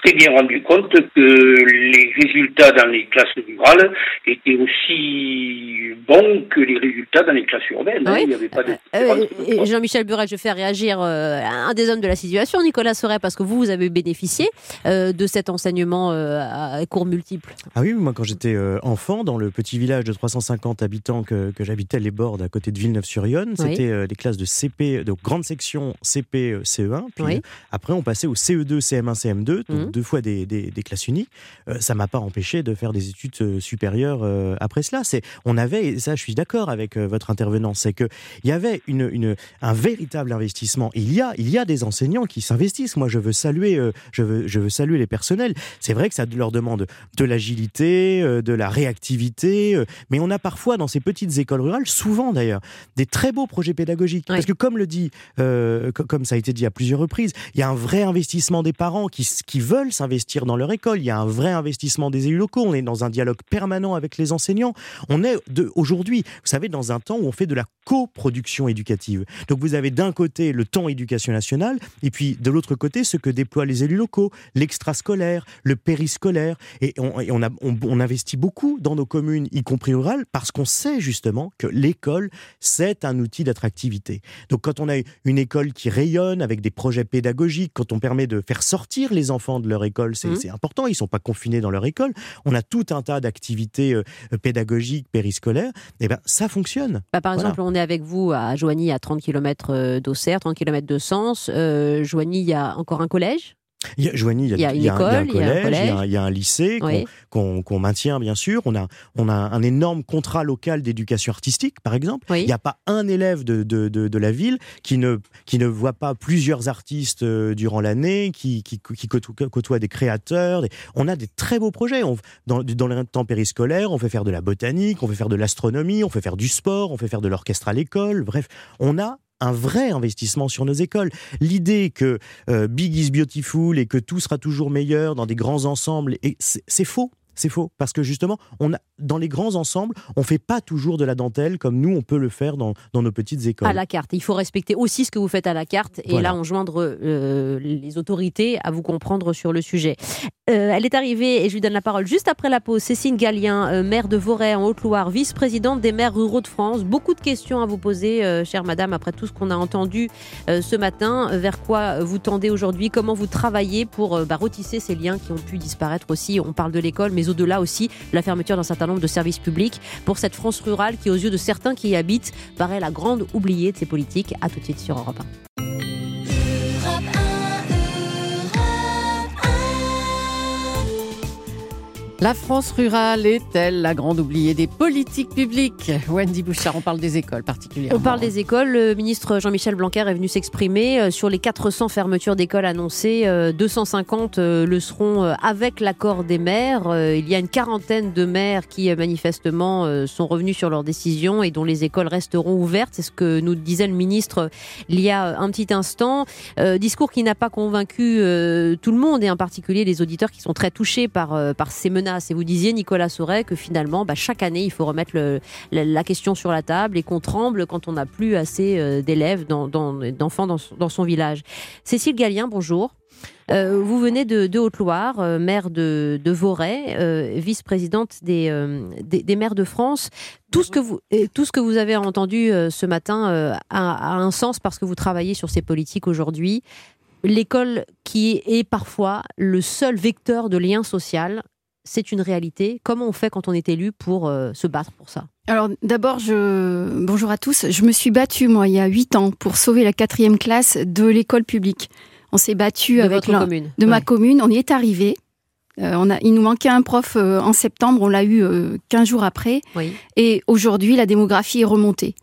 E: très bien rendu compte que les résultats dans les classes rurales étaient aussi bons que les résultats dans les classes urbaines. Hein. Il n'y avait pas de
A: euh, euh, Jean-Michel Buret, je fais réagir euh, un des hommes de la situation, Nicolas Soret, parce que vous, vous avez bénéficié de cet enseignement à cours multiples.
F: Ah oui, moi quand j'étais enfant, dans le petit village de 350 habitants que, que j'habitais les bords à côté de Villeneuve-sur-Yonne, c'était les classes de CP, de grande section CP, CE1. Puis après, on passait au CE2, CM1, CM2 deux fois des, classes unies, euh, ça m'a pas empêché de faire des études euh, supérieures euh, après cela. C'est, on avait, et ça je suis d'accord avec votre intervenant, c'est que il y avait une, une, un véritable investissement. Il y a, il y a des enseignants qui s'investissent. Moi, je veux saluer, je veux, je veux saluer les personnels. C'est vrai que ça leur demande de l'agilité, de la réactivité, mais on a parfois dans ces petites écoles rurales, souvent d'ailleurs, des très beaux projets pédagogiques. Parce que comme le dit, comme ça a été dit à plusieurs reprises, il y a un vrai investissement des parents qui, qui veulent s'investir dans leur école. Il y a un vrai investissement des élus locaux. On est dans un dialogue permanent avec les enseignants. On est aujourd'hui, vous savez, dans un temps où on fait de la coproduction éducative. Donc vous avez d'un côté le temps éducation nationale et puis de l'autre côté ce que déploient les élus locaux, l'extrascolaire, le périscolaire. Et on, on, investit beaucoup dans nos communes, y compris rurales, parce qu'on sait justement que l'école, c'est un outil d'attractivité. Donc quand on a une école qui rayonne avec des projets pédagogiques, quand on permet de faire sortir les enfants de leur école, mmh. c'est important. Ils ne sont pas confinés dans leur école. On a tout un tas d'activités euh, pédagogiques, périscolaires. Et eh ben, ça fonctionne.
A: Bah, par exemple, on est avec vous à Joigny, à 30 km euh, d'Auxerre, 30 km de Sens. Euh, Joigny, il y a encore un collège?
F: Il y a, Joanie, il y a, une école, un, collège, il y a un, lycée qu'on maintient bien sûr. On a, on a un énorme contrat local d'éducation artistique, par exemple. Il n'y a pas un élève de, de, de, la ville qui ne, qui ne voit pas plusieurs artistes euh, durant l'année, qui, qui, qui côtoie, des créateurs. On a des très beaux projets. On, dans, dans les temps périscolaires, on fait faire de la botanique, on fait faire de l'astronomie, on fait faire du sport, on fait faire de l'orchestre à l'école. Bref, on a un vrai investissement sur nos écoles. L'idée que euh, Big is beautiful et que tout sera toujours meilleur dans des grands ensembles, c'est faux. C'est faux, parce que justement, on a, dans les grands ensembles, on ne fait pas toujours de la dentelle comme nous, on peut le faire dans, nos petites écoles.
A: À la carte. Il faut respecter aussi ce que vous faites à la carte et là, enjoindre euh, les autorités à vous comprendre sur le sujet. Euh, elle est arrivée, et je lui donne la parole juste après la pause, Cécile Gallien, euh, maire de Voray en Haute-Loire, vice-présidente des maires ruraux de France. Beaucoup de questions à vous poser, chère madame, après tout ce qu'on a entendu ce matin. Vers quoi vous tendez aujourd'hui? Comment vous travaillez pour bah, retisser ces liens qui ont pu disparaître aussi? On parle de l'école, mais au-delà aussi la fermeture d'un certain nombre de services publics pour cette France rurale qui, aux yeux de certains qui y habitent, paraît la grande oubliée de ces politiques. À tout de suite sur Europe 1.
B: La France rurale est-elle la grande oubliée des politiques publiques? Wendy Bouchard, on parle des écoles particulièrement.
A: On parle des écoles. Le ministre Jean-Michel Blanquer est venu s'exprimer euh, sur les 400 fermetures d'écoles annoncées. 250 euh, euh, le seront avec l'accord des maires. Il y a une quarantaine de maires qui manifestement sont revenus sur leur décision et dont les écoles resteront ouvertes. C'est ce que nous disait le ministre il y a un petit instant. Discours qui n'a pas convaincu tout le monde et en particulier les auditeurs qui sont très touchés par ces menaces et vous disiez, Nicolas Sauret, que finalement, bah, chaque année, il faut remettre la, question sur la table et qu'on tremble quand on n'a plus assez euh, d'élèves, d'enfants dans, son village. Cécile Gallien, bonjour. Euh, vous venez de, Haute-Loire, euh, maire de, de vice-présidente des, maires de France. Tout ce que vous, tout ce que vous avez entendu ce matin a, un sens parce que vous travaillez sur ces politiques aujourd'hui. L'école qui est parfois le seul vecteur de lien social c'est une réalité. Comment on fait quand on est élu pour euh, se battre pour ça?
H: Alors d'abord, je... bonjour à tous. Je me suis battue, moi, il y a huit ans, pour sauver la quatrième classe de l'école publique. On s'est battu avec
A: votre commune.
H: de ma commune. On y est arrivé. Euh, on a, il nous manquait un prof euh, en septembre, on l'a eu euh, 15 jours après. Et aujourd'hui, la démographie est remontée.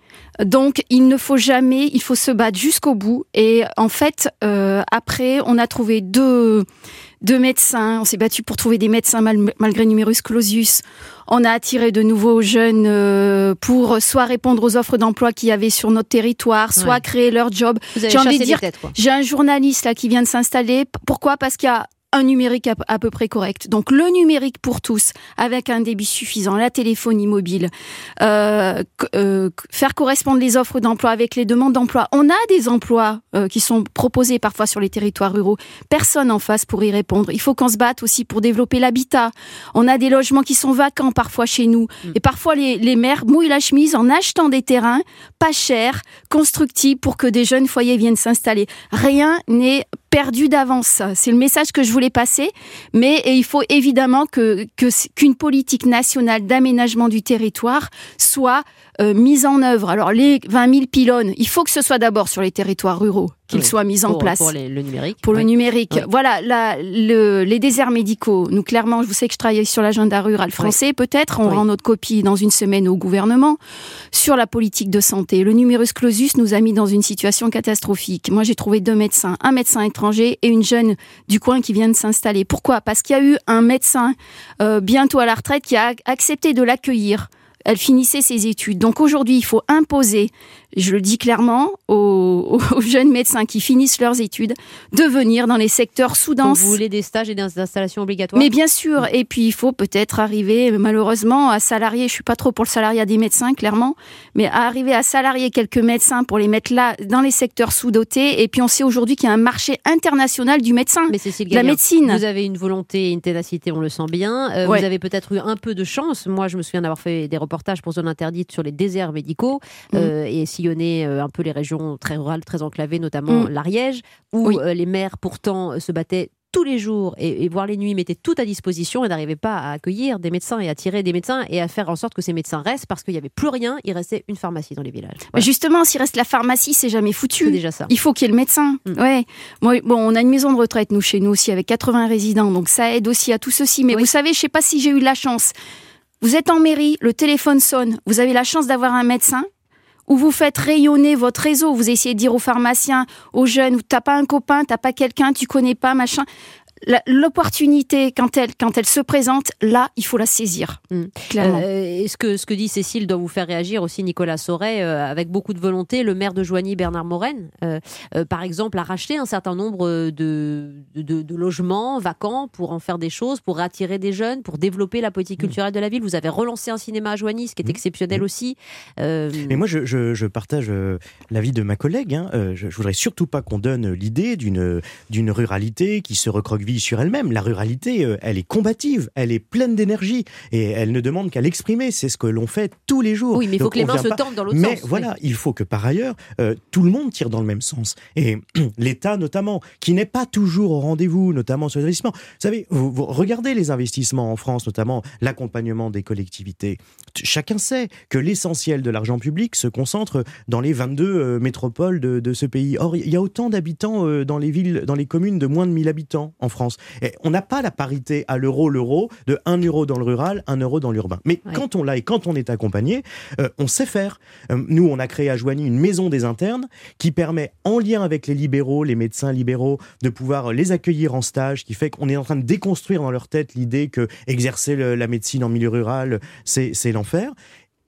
H: Donc, il ne faut jamais, il faut se battre jusqu'au bout. Et en fait, après, on a trouvé deux, de médecins. On s'est battu pour trouver des médecins malgré numerus clausus. On a attiré de nouveaux jeunes euh, pour soit répondre aux offres d'emploi qu'il y avait sur notre territoire, soit créer leur job.
A: J'ai envie de dire,
H: j'ai un journaliste là qui vient de s'installer. Pourquoi? Parce qu'il y a un numérique à, peu près correct. Donc le numérique pour tous, avec un débit suffisant, la téléphonie mobile, euh, euh, faire correspondre les offres d'emploi avec les demandes d'emploi. On a des emplois euh, qui sont proposés parfois sur les territoires ruraux. Personne en face pour y répondre. Il faut qu'on se batte aussi pour développer l'habitat. On a des logements qui sont vacants parfois chez nous. Mm. Et parfois les, les maires mouillent la chemise en achetant des terrains pas chers, constructibles pour que des jeunes foyers viennent s'installer. Rien n'est perdu d'avance. C'est le message que je voulais passer. Mais il faut évidemment que qu'une politique nationale d'aménagement du territoire soit euh, mise en œuvre. Alors les 20 000 pylônes, il faut que ce soit d'abord sur les territoires ruraux qu'ils soient mis en place.
A: Pour le numérique.
H: Pour le numérique. Voilà, les déserts médicaux. Nous, clairement, je vous sais que je travaille sur l'agenda rural français. Peut-être, on rend notre copie dans une semaine au gouvernement sur la politique de santé. Le numerus clausus nous a mis dans une situation catastrophique. Moi, j'ai trouvé deux médecins, un médecin étranger et une jeune du coin qui vient de s'installer. Pourquoi? Parce qu'il y a eu un médecin euh, bientôt à la retraite qui a accepté de l'accueillir elle finissait ses études. Donc aujourd'hui, il faut imposer je le dis clairement, (laughs) aux, jeunes médecins qui finissent leurs études, de venir dans les secteurs sous-denses.
A: Vous voulez des stages et des installations obligatoires?
H: Mais bien sûr, et puis il faut peut-être arriver, malheureusement, à salarier, je suis pas trop pour le salariat des médecins, clairement, mais à arriver à salarier quelques médecins pour les mettre là, dans les secteurs sous-dotés, et puis on sait aujourd'hui qu'il y a un marché international du médecin, mais de la médecine.
A: Vous avez une volonté et une ténacité, on le sent bien. Euh, vous avez peut-être eu un peu de chance. Moi, je me souviens d'avoir fait des reportages pour Zone Interdite sur les déserts médicaux, mmh. euh, et si sillonner euh, un peu les régions très rurales, très enclavées, notamment mm. l'Ariège, où euh, les maires pourtant se battaient tous les jours et, voire les nuits mettaient tout à disposition et n'arrivaient pas à accueillir des médecins et à tirer des médecins et à faire en sorte que ces médecins restent parce qu'il n'y avait plus rien, il restait une pharmacie dans les villages.
H: Justement, s'il reste la pharmacie, c'est jamais foutu.
A: C'est déjà ça.
H: Il faut qu'il y ait le médecin. Mm. Ouais. bon, on a une maison de retraite nous chez nous aussi avec 80 résidents, donc ça aide aussi à tout ceci. Mais vous savez, je sais pas si j'ai eu de la chance. Vous êtes en mairie, le téléphone sonne, vous avez la chance d'avoir un médecin, où vous faites rayonner votre réseau. Vous essayez de dire aux pharmaciens, aux jeunes, t'as pas un copain, t'as pas quelqu'un, tu connais pas, machin l'opportunité quand elle quand elle se présente là il faut la saisir mm. clairement
A: euh, ce que ce que dit Cécile doit vous faire réagir aussi Nicolas Sauret euh, avec beaucoup de volonté le maire de Joigny Bernard Morène euh, par exemple a racheté un certain nombre de, de, logements vacants pour en faire des choses pour attirer des jeunes pour développer la politique mm. culturelle de la ville vous avez relancé un cinéma à Joigny ce qui est mm. exceptionnel aussi
F: mais moi je, je, partage l'avis de ma collègue hein. je, je voudrais surtout pas qu'on donne l'idée d'une d'une ruralité qui se recroqueville sur elle-même. La ruralité, euh, elle est combative, elle est pleine d'énergie et elle ne demande qu'à l'exprimer. C'est ce que l'on fait tous les jours.
A: Oui, mais il faut que les mains se tendent dans l'autre
F: sens. Mais voilà, il faut que par ailleurs, euh, tout le monde tire dans le même sens. Et (clears throat) l'État notamment, qui n'est pas toujours au rendez-vous, notamment sur les investissements. Vous savez, vous, regardez les investissements en France, notamment l'accompagnement des collectivités. Chacun sait que l'essentiel de l'argent public se concentre dans les 22 euh, métropoles de, de, ce pays. Or, il y a autant d'habitants dans les villes, dans les communes de moins de 1000 habitants en France. Et on n'a pas la parité à l'euro, l'euro, de 1 euro dans le rural, 1 euro dans l'urbain. Mais quand on l'a et quand on est accompagné, euh, on sait faire. Euh, nous, on a créé à Joigny une maison des internes qui permet, en lien avec les libéraux, les médecins libéraux, de pouvoir les accueillir en stage, qui fait qu'on est en train de déconstruire dans leur tête l'idée que exercer la médecine en milieu rural, c'est l'enfer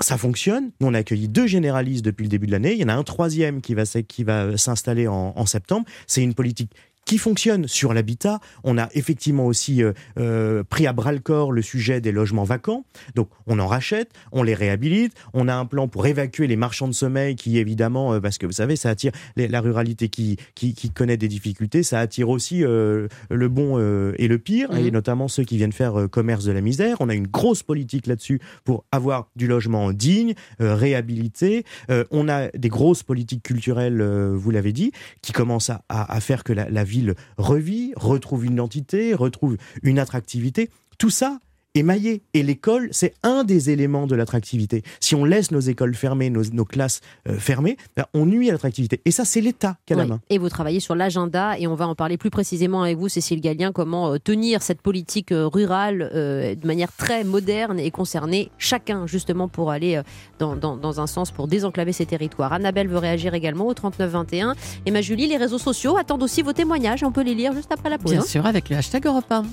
F: ça fonctionne. Nous, on a accueilli deux généralistes depuis le début de l'année. Il y en a un troisième qui va, qui va s'installer en, en, septembre. C'est une politique qui fonctionne sur l'habitat. On a effectivement aussi euh, euh, pris à bras le corps le sujet des logements vacants. Donc on en rachète, on les réhabilite. On a un plan pour évacuer les marchands de sommeil qui évidemment, euh, parce que vous savez, ça attire la ruralité qui, qui, connaît des difficultés, ça attire aussi le bon et le pire, et mmh. notamment ceux qui viennent faire commerce de la misère. On a une grosse politique là-dessus pour avoir du logement digne, réhabilité. on a des grosses politiques culturelles, vous l'avez dit, qui commencent à, à, faire que la, la ville revit, retrouve une identité, retrouve une attractivité. Tout ça émaillé. Et l'école, c'est un des éléments de l'attractivité. Si on laisse nos écoles fermées, nos, classes euh, fermées, ben, on nuit à l'attractivité. Et ça, c'est l'État qui a la main.
A: Et vous travaillez sur l'agenda, et on va en parler plus précisément avec vous, Cécile Gallien, comment euh, tenir cette politique euh, rurale de manière très moderne et concerner chacun, justement, pour aller dans, dans, un sens, pour désenclaver ces territoires. Annabelle veut réagir également au 3921. Et ma Julie, les réseaux sociaux attendent aussi vos témoignages. On peut les lire juste après la pause.
B: Bien sûr, avec le hashtag Europe 1.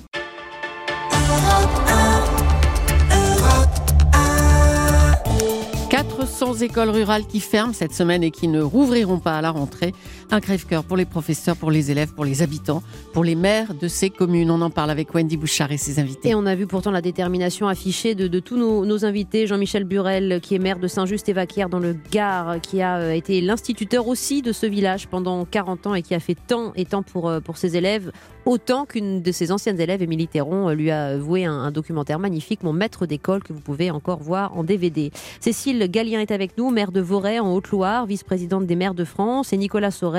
B: 400 écoles rurales qui ferment cette semaine et qui ne rouvriront pas à la rentrée. Un crève-cœur pour les professeurs, pour les élèves, pour les habitants, pour les maires de ces communes. On en parle avec Wendy Bouchard et ses invités.
A: Et on a vu pourtant la détermination affichée de, tous nos, invités. Jean-Michel Burel, qui est maire de Saint-Just-et-Vaquière dans le Gard, qui a euh, été l'instituteur aussi de ce village pendant 40 ans et qui a fait tant et tant pour, euh, pour ses élèves autant qu'une de ses anciennes élèves, Émilie Théron, euh, lui a voué un, documentaire magnifique, Mon maître d'école, que vous pouvez encore voir en DVD. Cécile Gallien est avec nous, maire de Voray en Haute-Loire, vice-présidente des maires de France, et Nicolas Sauret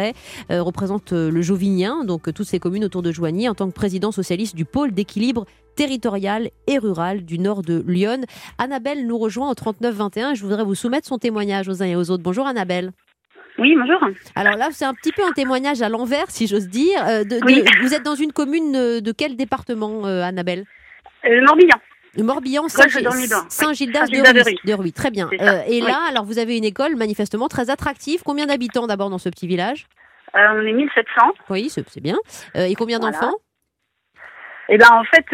A: euh, représente euh, le Jauvinien, donc toutes ces communes autour de Joigny, en tant que président socialiste du pôle d'équilibre territorial et rural du nord de Lyon. Annabelle nous rejoint au 39-21. Je voudrais vous soumettre son témoignage aux uns et aux autres. Bonjour Annabelle.
I: Oui, bonjour.
A: Alors là, c'est un petit peu un témoignage à l'envers, si j'ose dire. Euh, vous êtes dans une commune de quel département, euh, Annabelle?
I: Euh, Le Morbihan.
A: Le Morbihan, Saint-Gildas de, Ruy. Très bien. et là, alors vous avez une école manifestement très attractive. Combien d'habitants d'abord dans ce petit village?
I: On est 1700.
A: Oui, c'est bien. et combien d'enfants?
I: Eh ben en fait,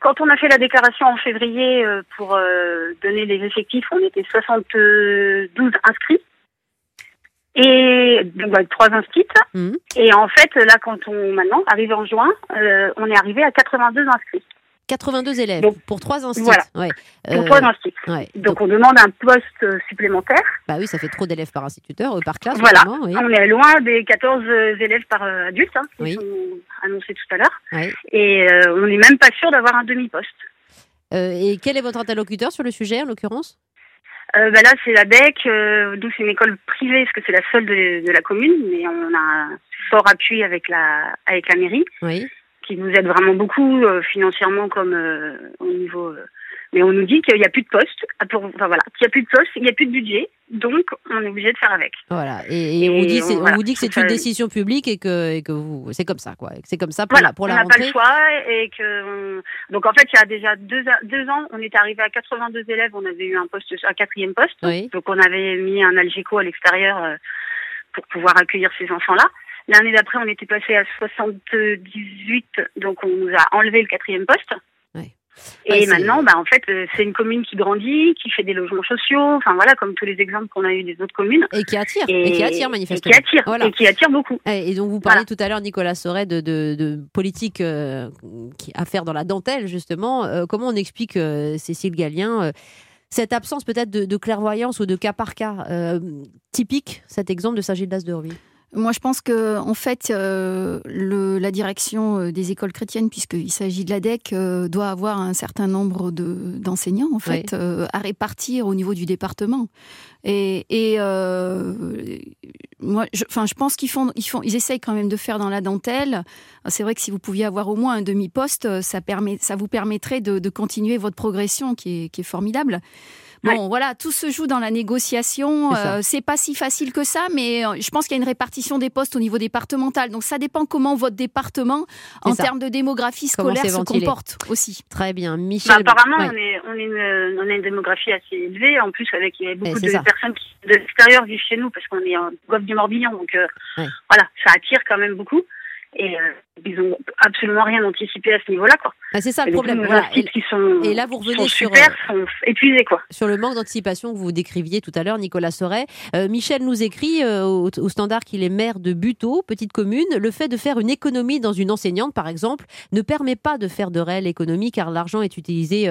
I: quand on a fait la déclaration en février pour donner les effectifs, on était 72 inscrits et donc bah, trois instituts. Mmh. Et en fait, là, quand on maintenant arrive en juin, euh, on est arrivé à 82 inscrits.
A: 82 élèves pour trois instituts.
I: Voilà. Pour trois euh, instituts. Donc, on demande un poste euh, supplémentaire.
A: Bah oui, ça fait trop d'élèves par instituteur, par classe.
I: Voilà. On est loin des 14 élèves par adulte hein, qui sont annoncés tout à l'heure. Et on n'est même pas sûr d'avoir un demi-poste.
A: et quel est votre interlocuteur sur le sujet, en l'occurrence?
I: Euh, bah là, c'est la DEC, euh, d'où c'est une école privée, parce que c'est la seule de, de, la commune, mais on a un fort appui avec la, avec la mairie,
A: oui.
I: Qui nous aide vraiment beaucoup euh, financièrement comme euh, au niveau mais on nous dit qu'il n'y a plus de poste, ah, enfin voilà, qu'il n'y a plus de poste, il n'y a plus de budget, donc on est obligé de faire avec.
A: Voilà, et, on, dit, on, vous dit que c'est une décision publique et que, et que vous, c'est comme ça, quoi. C'est comme ça pour
I: voilà,
A: la, pour
I: on
A: n'a
I: pas le choix et que donc en fait il y a déjà deux, deux ans, on est arrivé à 82 élèves, on avait eu un poste, un quatrième poste, donc on avait mis un algéco à l'extérieur euh, pour pouvoir accueillir ces enfants-là. L'année d'après, on était passé à 78, donc on nous a enlevé le quatrième poste. Et maintenant, bah, en fait, euh, c'est une commune qui grandit, qui fait des logements sociaux, enfin voilà, comme tous les exemples qu'on a eu des autres communes.
A: Et qui attire, et, qui attire manifestement.
I: Et qui attire, et qui attire beaucoup.
A: Et donc vous parliez tout à l'heure, Nicolas Sauret, de, de, politique euh, à faire dans la dentelle, justement. Euh, comment on explique, Cécile Gallien, cette absence peut-être de, clairvoyance ou de cas par cas typique, cet exemple de Saint-Gildas de Reville
H: moi, je pense que, en fait, euh, le, la direction euh, des écoles chrétiennes, puisqu'il s'agit de la DEC, euh, doit avoir un certain nombre d'enseignants, en fait, à répartir au niveau du département. Et, et moi, je, enfin, je pense qu'ils font, ils font, ils essayent quand même de faire dans la dentelle. C'est vrai que si vous pouviez avoir au moins un demi-poste, ça permet, ça vous permettrait de, de continuer votre progression, qui est, qui est formidable. Bon, voilà, tout se joue dans la négociation. Euh, c'est pas si facile que ça, mais euh, je pense qu'il y a une répartition des postes au niveau départemental. Donc ça dépend comment votre département, en termes de démographie scolaire, se comporte aussi.
A: Très bien, Michel.
I: Bah, apparemment, on, est, on, est une, on, a une démographie assez élevée. En plus, avec il y a beaucoup de personnes qui de l'extérieur vivent chez nous parce qu'on est en golfe du Morbihan, donc euh, voilà, ça attire quand même beaucoup et euh, ils ont absolument rien anticipé à ce niveau-là, quoi.
A: Ah, c'est ça le problème. Et, là, vous revenez sur
I: super, sont épuisés, quoi.
A: Sur le manque d'anticipation que vous décriviez tout à l'heure, Nicolas Soret. Euh, Michel nous écrit euh, au, standard qu'il est maire de Buteau, petite commune. Le fait de faire une économie dans une enseignante, par exemple, ne permet pas de faire de réelle économie car l'argent est utilisé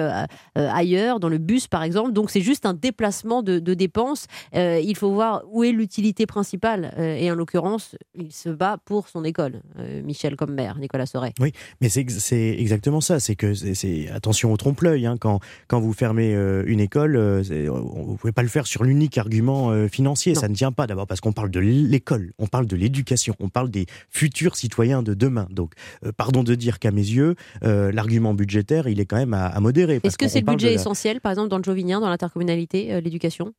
A: ailleurs, dans le bus, par exemple. Donc c'est juste un déplacement de, de dépenses. il faut voir où est l'utilité principale. et en l'occurrence, il se bat pour son école. Michel, comme Nicolas Soret.
F: Oui, mais c'est exactement ça. C'est que c'est attention au trompe-l'œil. Hein. Quand, quand vous fermez une école, vous ne pouvez pas le faire sur l'unique argument financier. Ça ne tient pas d'abord parce qu'on parle de l'école, on parle de l'éducation, on parle des futurs citoyens de demain. Donc, pardon de dire qu'à mes yeux, l'argument budgétaire, il est quand même à, modérer.
A: Est-ce que c'est le budget essentiel, par exemple, dans le Jovinien, dans l'intercommunalité, l'éducation?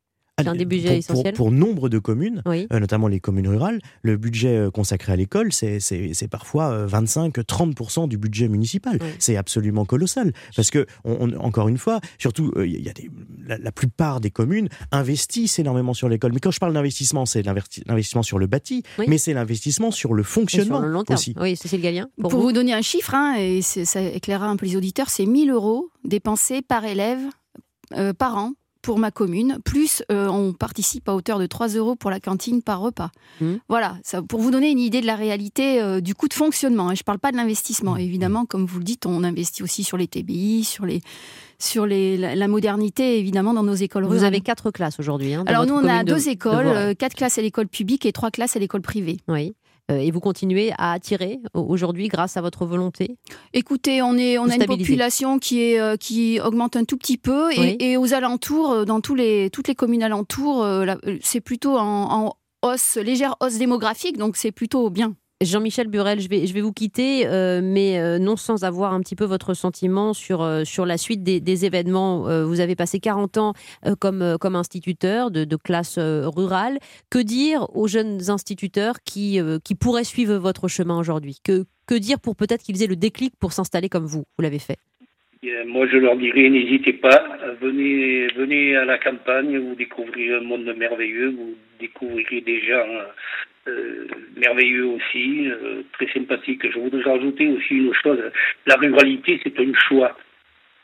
A: Un des budgets
F: pour,
A: essentiels.
F: Pour, nombre de communes, euh, notamment les communes rurales, le budget euh, consacré à l'école, c'est parfois 25-30% euh, du budget municipal. C'est absolument colossal. Parce que, on, encore une fois, surtout, il y a des, la, plupart des communes investissent énormément sur l'école. Mais quand je parle d'investissement, c'est l'investissement sur le bâti, mais c'est l'investissement sur le fonctionnement sur le long terme. aussi.
A: Oui, c'est le Gallien.
H: Pour, vous. donner un chiffre, hein, et ça éclairera un peu les auditeurs, c'est 1000 euros dépensés par élève par an pour ma commune, plus euh, on participe à hauteur de 3 euros pour la cantine par repas. Mmh. Voilà, ça, pour vous donner une idée de la réalité euh, du coût de fonctionnement. Hein. Je ne parle pas de l'investissement. Mmh. Évidemment, comme vous le dites, on investit aussi sur les TBI, sur les sur les, la, modernité, évidemment, dans nos écoles
A: Vous avez quatre classes aujourd'hui. Hein,
H: Alors nous, on a deux écoles, euh, quatre classes à l'école publique et trois classes à l'école privée.
A: Oui. Euh, et vous continuez à attirer aujourd'hui grâce à votre volonté
H: Écoutez, on, est, on a une population qui, est, euh, qui augmente un tout petit peu et, aux alentours, euh, dans tous les, toutes les communes alentours, c'est plutôt en hausse, légère hausse démographique, donc c'est plutôt bien.
A: Jean-Michel Burel, je vais, vous quitter, euh, mais euh, non sans avoir un petit peu votre sentiment sur, euh, la suite des, événements. vous avez passé 40 ans comme, instituteur de, classe rurale. Que dire aux jeunes instituteurs qui, pourraient suivre votre chemin aujourd'hui? Que, dire pour peut-être qu'ils aient le déclic pour s'installer comme vous? Vous l'avez fait.
E: Moi, je leur dirais, n'hésitez pas, venez, venez à la campagne, vous découvrirez un monde merveilleux, vous découvrirez des gens euh, merveilleux aussi, euh, très sympathique. Je voudrais rajouter aussi une chose, la ruralité, c'est un choix.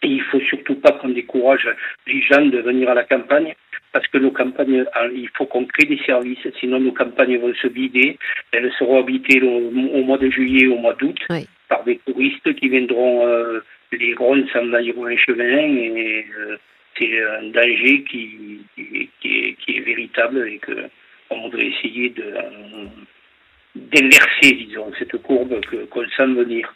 E: Et il faut surtout pas qu'on décourage les gens de venir à la campagne, parce que nos campagnes, euh, il faut qu'on crée des services, sinon nos campagnes vont se vider. Elles seront habitées au, mois de juillet, au mois d'août, par des touristes qui viendront les rondes s'envahiront un chemin et c'est un danger qui, qui, est, véritable et que on voudrait essayer de d'inverser, disons, cette courbe qu'on sent venir.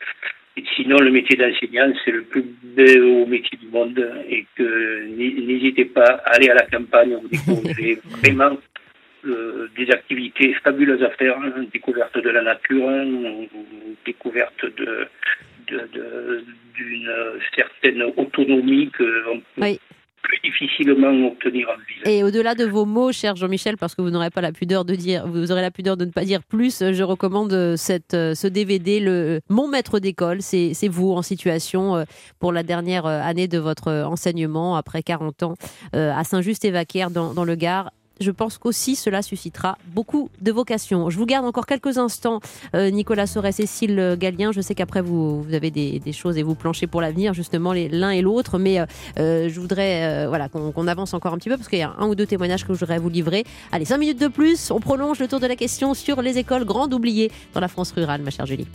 E: sinon, le métier d'enseignant, c'est le plus beau métier du monde et que n'hésitez pas à aller à la campagne, vous découvrez (laughs) vraiment euh, des activités fabuleuses à faire, hein, découverte de la nature, hein, découverte de d'une certaine autonomie que oui plus difficilement obtenir.
A: Et au-delà de vos mots, cher Jean-Michel, parce que vous n'aurez pas la pudeur de dire, vous aurez la pudeur de ne pas dire plus, je recommande euh, cette, euh, ce DVD, le Mon maître d'école. C'est vous en situation euh, pour la dernière année de votre enseignement après 40 ans à Saint-Just-et-Vaquière dans, dans le Gard je pense qu'aussi cela suscitera beaucoup de vocations. Je vous garde encore quelques instants, euh, Nicolas Sorès, Cécile Gallien. Je sais qu'après, vous, vous avez des, choses et vous planchez pour l'avenir, justement, l'un et l'autre. Mais euh, euh, je voudrais voilà, qu'on avance encore un petit peu parce qu'il y a un ou deux témoignages que je voudrais vous livrer. Allez, cinq minutes de plus. On prolonge le tour de la question sur les écoles grandes oubliées dans la France rurale, ma chère Julie.